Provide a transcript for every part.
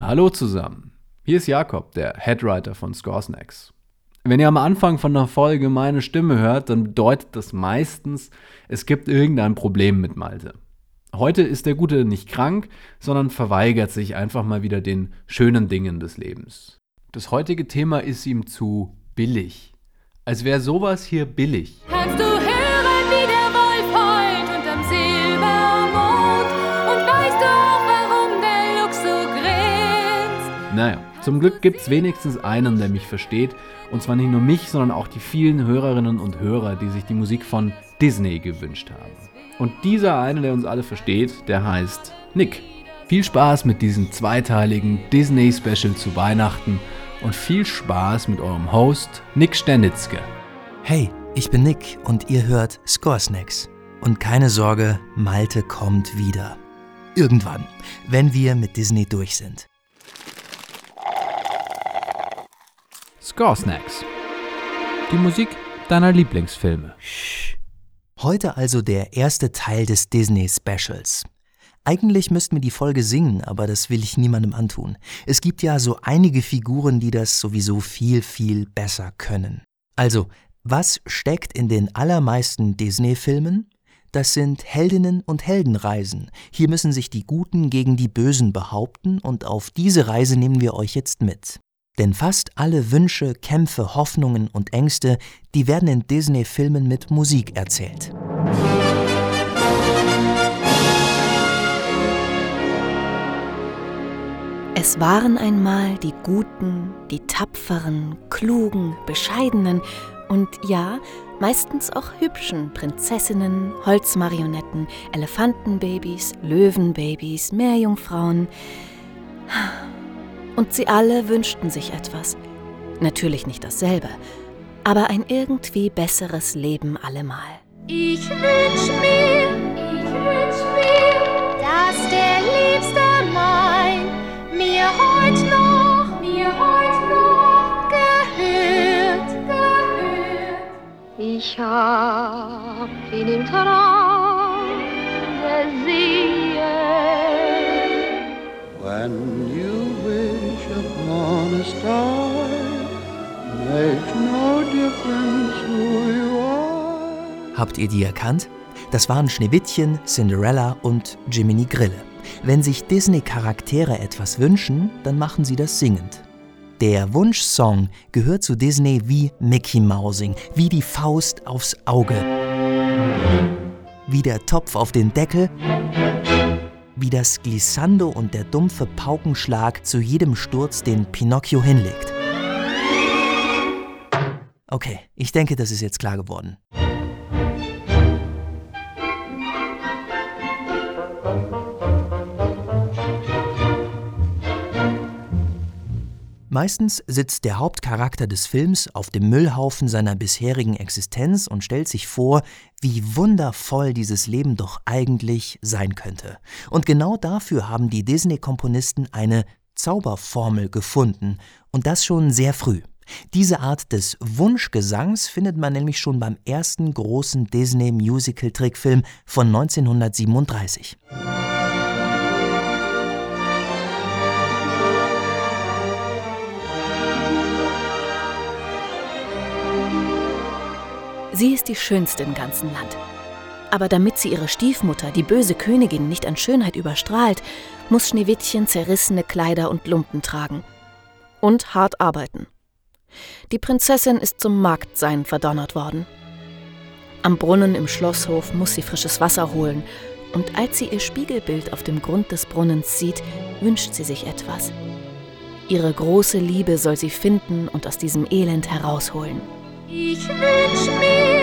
Hallo zusammen. Hier ist Jakob, der Headwriter von Scoresnacks. Wenn ihr am Anfang von einer Folge meine Stimme hört, dann bedeutet das meistens, es gibt irgendein Problem mit Malte. Heute ist der Gute nicht krank, sondern verweigert sich einfach mal wieder den schönen Dingen des Lebens. Das heutige Thema ist ihm zu billig. Als wäre sowas hier billig. Kannst du zum Glück gibt es wenigstens einen, der mich versteht. Und zwar nicht nur mich, sondern auch die vielen Hörerinnen und Hörer, die sich die Musik von Disney gewünscht haben. Und dieser eine, der uns alle versteht, der heißt Nick. Viel Spaß mit diesem zweiteiligen Disney-Special zu Weihnachten und viel Spaß mit eurem Host Nick Sternitzke. Hey, ich bin Nick und ihr hört Score Snacks. Und keine Sorge, Malte kommt wieder. Irgendwann, wenn wir mit Disney durch sind. Score Snacks. Die Musik deiner Lieblingsfilme. Heute also der erste Teil des Disney Specials. Eigentlich müssten wir die Folge singen, aber das will ich niemandem antun. Es gibt ja so einige Figuren, die das sowieso viel, viel besser können. Also, was steckt in den allermeisten Disney-Filmen? Das sind Heldinnen und Heldenreisen. Hier müssen sich die Guten gegen die Bösen behaupten und auf diese Reise nehmen wir euch jetzt mit. Denn fast alle Wünsche, Kämpfe, Hoffnungen und Ängste, die werden in Disney-Filmen mit Musik erzählt. Es waren einmal die guten, die tapferen, klugen, bescheidenen und ja, meistens auch hübschen Prinzessinnen, Holzmarionetten, Elefantenbabys, Löwenbabys, Meerjungfrauen. Und sie alle wünschten sich etwas. Natürlich nicht dasselbe, aber ein irgendwie besseres Leben allemal. Ich wünsch mir, ich wünsch mir, dass der Liebste mein mir heut noch, mir heut noch gehört, gehört. Ich hab ihn im Traum gesehen. When you upon a star, makes no difference who you are. Habt ihr die erkannt? Das waren Schneewittchen, Cinderella und Jiminy Grille. Wenn sich Disney-Charaktere etwas wünschen, dann machen sie das singend. Der Wunschsong gehört zu Disney wie Mickey Mousing, wie die Faust aufs Auge, wie der Topf auf den Deckel, wie das Glissando und der dumpfe Paukenschlag zu jedem Sturz, den Pinocchio hinlegt. Okay, ich denke, das ist jetzt klar geworden. Meistens sitzt der Hauptcharakter des Films auf dem Müllhaufen seiner bisherigen Existenz und stellt sich vor, wie wundervoll dieses Leben doch eigentlich sein könnte. Und genau dafür haben die Disney-Komponisten eine Zauberformel gefunden, und das schon sehr früh. Diese Art des Wunschgesangs findet man nämlich schon beim ersten großen Disney-Musical-Trickfilm von 1937. Sie ist die schönste im ganzen Land. Aber damit sie ihre Stiefmutter, die böse Königin, nicht an Schönheit überstrahlt, muss Schneewittchen zerrissene Kleider und Lumpen tragen. Und hart arbeiten. Die Prinzessin ist zum Marktsein verdonnert worden. Am Brunnen im Schlosshof muss sie frisches Wasser holen, und als sie ihr Spiegelbild auf dem Grund des Brunnens sieht, wünscht sie sich etwas. Ihre große Liebe soll sie finden und aus diesem Elend herausholen. Ich wünsch mir,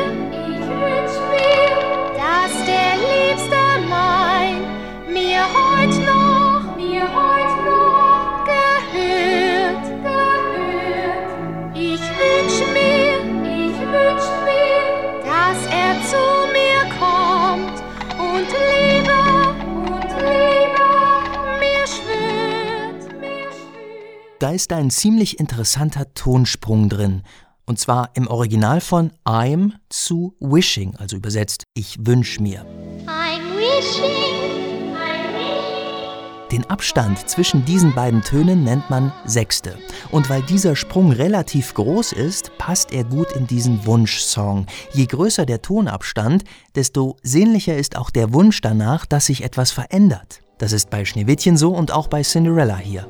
ist ein ziemlich interessanter Tonsprung drin. Und zwar im Original von I'm zu Wishing, also übersetzt Ich wünsch mir. I'm wishing, I'm wishing. Den Abstand zwischen diesen beiden Tönen nennt man Sechste. Und weil dieser Sprung relativ groß ist, passt er gut in diesen Wunschsong. Je größer der Tonabstand, desto sehnlicher ist auch der Wunsch danach, dass sich etwas verändert. Das ist bei Schneewittchen so und auch bei Cinderella hier.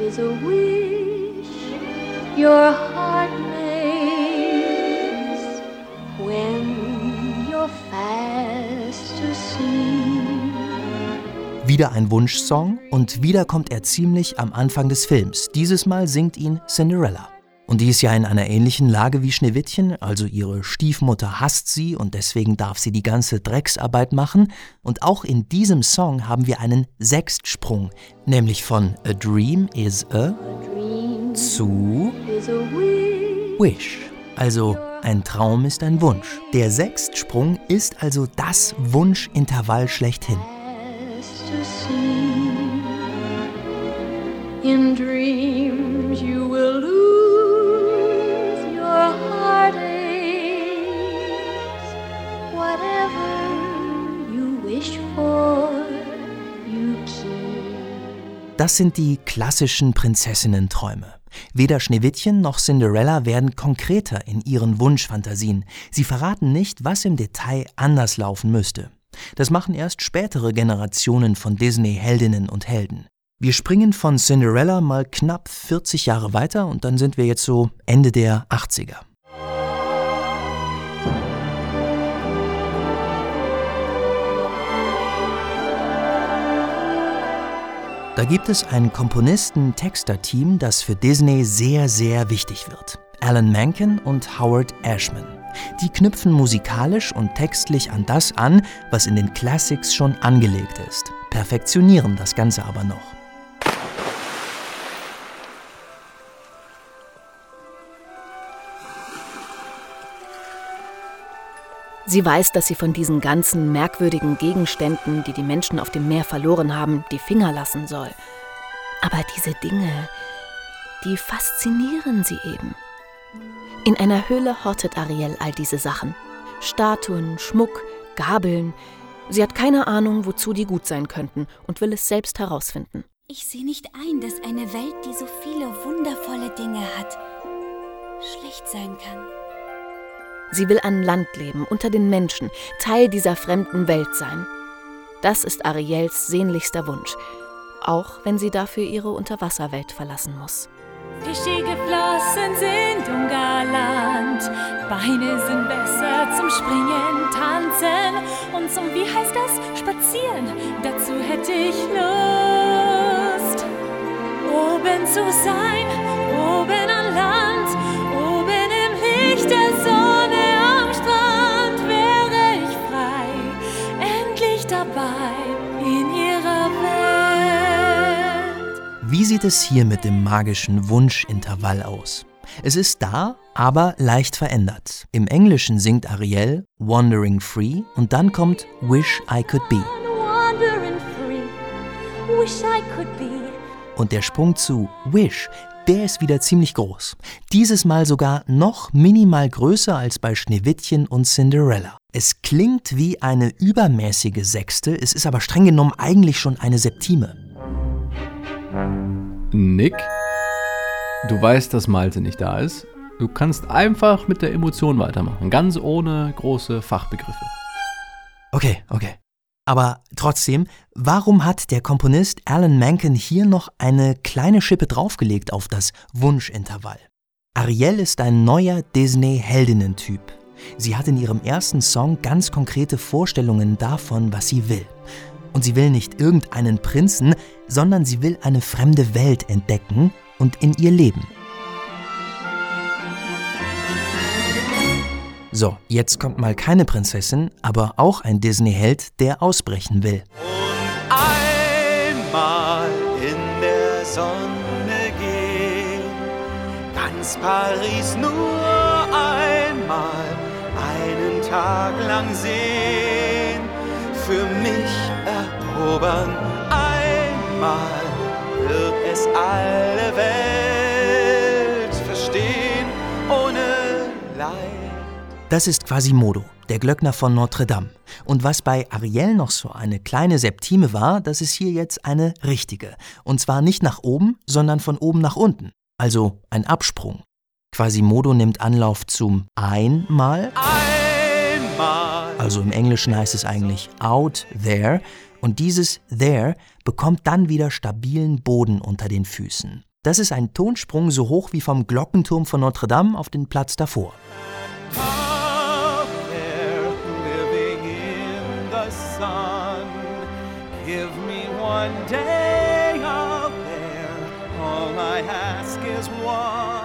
Is a wish your heart makes when you're fast asleep. Wieder ein Wunschsong und wieder kommt er ziemlich am Anfang des Films. Dieses Mal singt ihn Cinderella. Und die ist ja in einer ähnlichen Lage wie Schneewittchen, also ihre Stiefmutter hasst sie und deswegen darf sie die ganze Drecksarbeit machen. Und auch in diesem Song haben wir einen Sechstsprung, nämlich von A Dream is a Dream zu is a wish. Also ein Traum ist ein Wunsch. Der Sechstsprung ist also das Wunschintervall schlechthin. In dreams you will lose Das sind die klassischen Prinzessinnen-Träume. Weder Schneewittchen noch Cinderella werden konkreter in ihren Wunschfantasien. Sie verraten nicht, was im Detail anders laufen müsste. Das machen erst spätere Generationen von Disney-Heldinnen und Helden. Wir springen von Cinderella mal knapp 40 Jahre weiter und dann sind wir jetzt so Ende der 80er. Da gibt es ein Komponisten-Texter-Team, das für Disney sehr, sehr wichtig wird. Alan Menken und Howard Ashman. Die knüpfen musikalisch und textlich an das an, was in den Classics schon angelegt ist, perfektionieren das Ganze aber noch. Sie weiß, dass sie von diesen ganzen merkwürdigen Gegenständen, die die Menschen auf dem Meer verloren haben, die Finger lassen soll. Aber diese Dinge, die faszinieren sie eben. In einer Höhle hortet Ariel all diese Sachen. Statuen, Schmuck, Gabeln. Sie hat keine Ahnung, wozu die gut sein könnten und will es selbst herausfinden. Ich sehe nicht ein, dass eine Welt, die so viele wundervolle Dinge hat, schlecht sein kann. Sie will an Land leben, unter den Menschen, Teil dieser fremden Welt sein. Das ist Ariels sehnlichster Wunsch, auch wenn sie dafür ihre Unterwasserwelt verlassen muss. Fischige Flossen sind ungalant, Beine sind besser zum Springen, Tanzen und zum, wie heißt das, Spazieren. Dazu hätte ich Lust, oben zu sein, oben an Wie sieht es hier mit dem magischen Wunschintervall aus? Es ist da, aber leicht verändert. Im Englischen singt Ariel Wandering Free und dann kommt Wish I Could Be. Wandering free, wish I could be. Und der Sprung zu Wish, der ist wieder ziemlich groß. Dieses Mal sogar noch minimal größer als bei Schneewittchen und Cinderella. Es klingt wie eine übermäßige Sechste, es ist aber streng genommen eigentlich schon eine Septime. Nick, du weißt, dass Malte nicht da ist. Du kannst einfach mit der Emotion weitermachen, ganz ohne große Fachbegriffe. Okay, okay. Aber trotzdem, warum hat der Komponist Alan Menken hier noch eine kleine Schippe draufgelegt auf das Wunschintervall? Ariel ist ein neuer Disney-Heldinnen-Typ. Sie hat in ihrem ersten Song ganz konkrete Vorstellungen davon, was sie will. Und sie will nicht irgendeinen Prinzen, sondern sie will eine fremde Welt entdecken und in ihr leben. So, jetzt kommt mal keine Prinzessin, aber auch ein Disney-Held, der ausbrechen will. einmal in der Sonne gehen, ganz Paris nur einmal einen Tag lang sehen, für mich erobern, einmal wird es alle Welt verstehen, ohne Leid. Das ist Quasimodo, der Glöckner von Notre Dame. Und was bei Ariel noch so eine kleine Septime war, das ist hier jetzt eine richtige. Und zwar nicht nach oben, sondern von oben nach unten. Also ein Absprung. Quasimodo nimmt Anlauf zum einmal. Einmal. Also im Englischen heißt es eigentlich out there. Und dieses there bekommt dann wieder stabilen Boden unter den Füßen. Das ist ein Tonsprung so hoch wie vom Glockenturm von Notre Dame auf den Platz davor. One day out there. All I ask is one.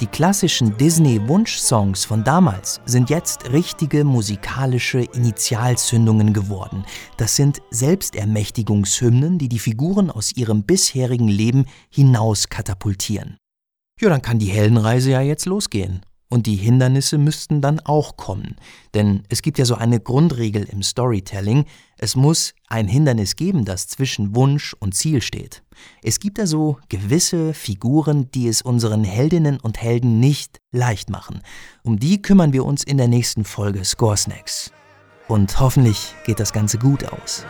Die klassischen Disney-Wunschsongs von damals sind jetzt richtige musikalische Initialzündungen geworden. Das sind Selbstermächtigungshymnen, die die Figuren aus ihrem bisherigen Leben hinaus katapultieren. Ja, dann kann die Heldenreise ja jetzt losgehen. Und die Hindernisse müssten dann auch kommen. Denn es gibt ja so eine Grundregel im Storytelling. Es muss ein Hindernis geben, das zwischen Wunsch und Ziel steht. Es gibt also gewisse Figuren, die es unseren Heldinnen und Helden nicht leicht machen. Um die kümmern wir uns in der nächsten Folge Score Snacks. Und hoffentlich geht das Ganze gut aus.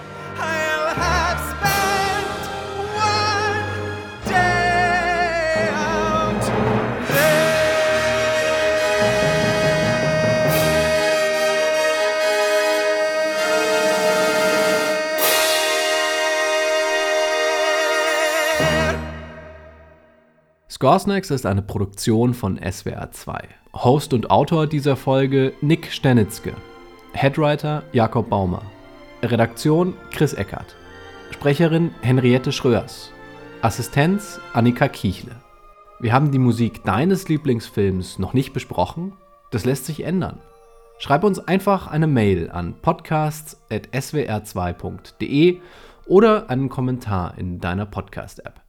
Scoresnacks ist eine Produktion von SWR 2. Host und Autor dieser Folge Nick Stenitzke. Headwriter Jakob Baumer. Redaktion Chris Eckert. Sprecherin Henriette Schröers. Assistenz Annika Kiechle. Wir haben die Musik deines Lieblingsfilms noch nicht besprochen. Das lässt sich ändern. Schreib uns einfach eine Mail an podcasts.swr2.de oder einen Kommentar in deiner Podcast-App.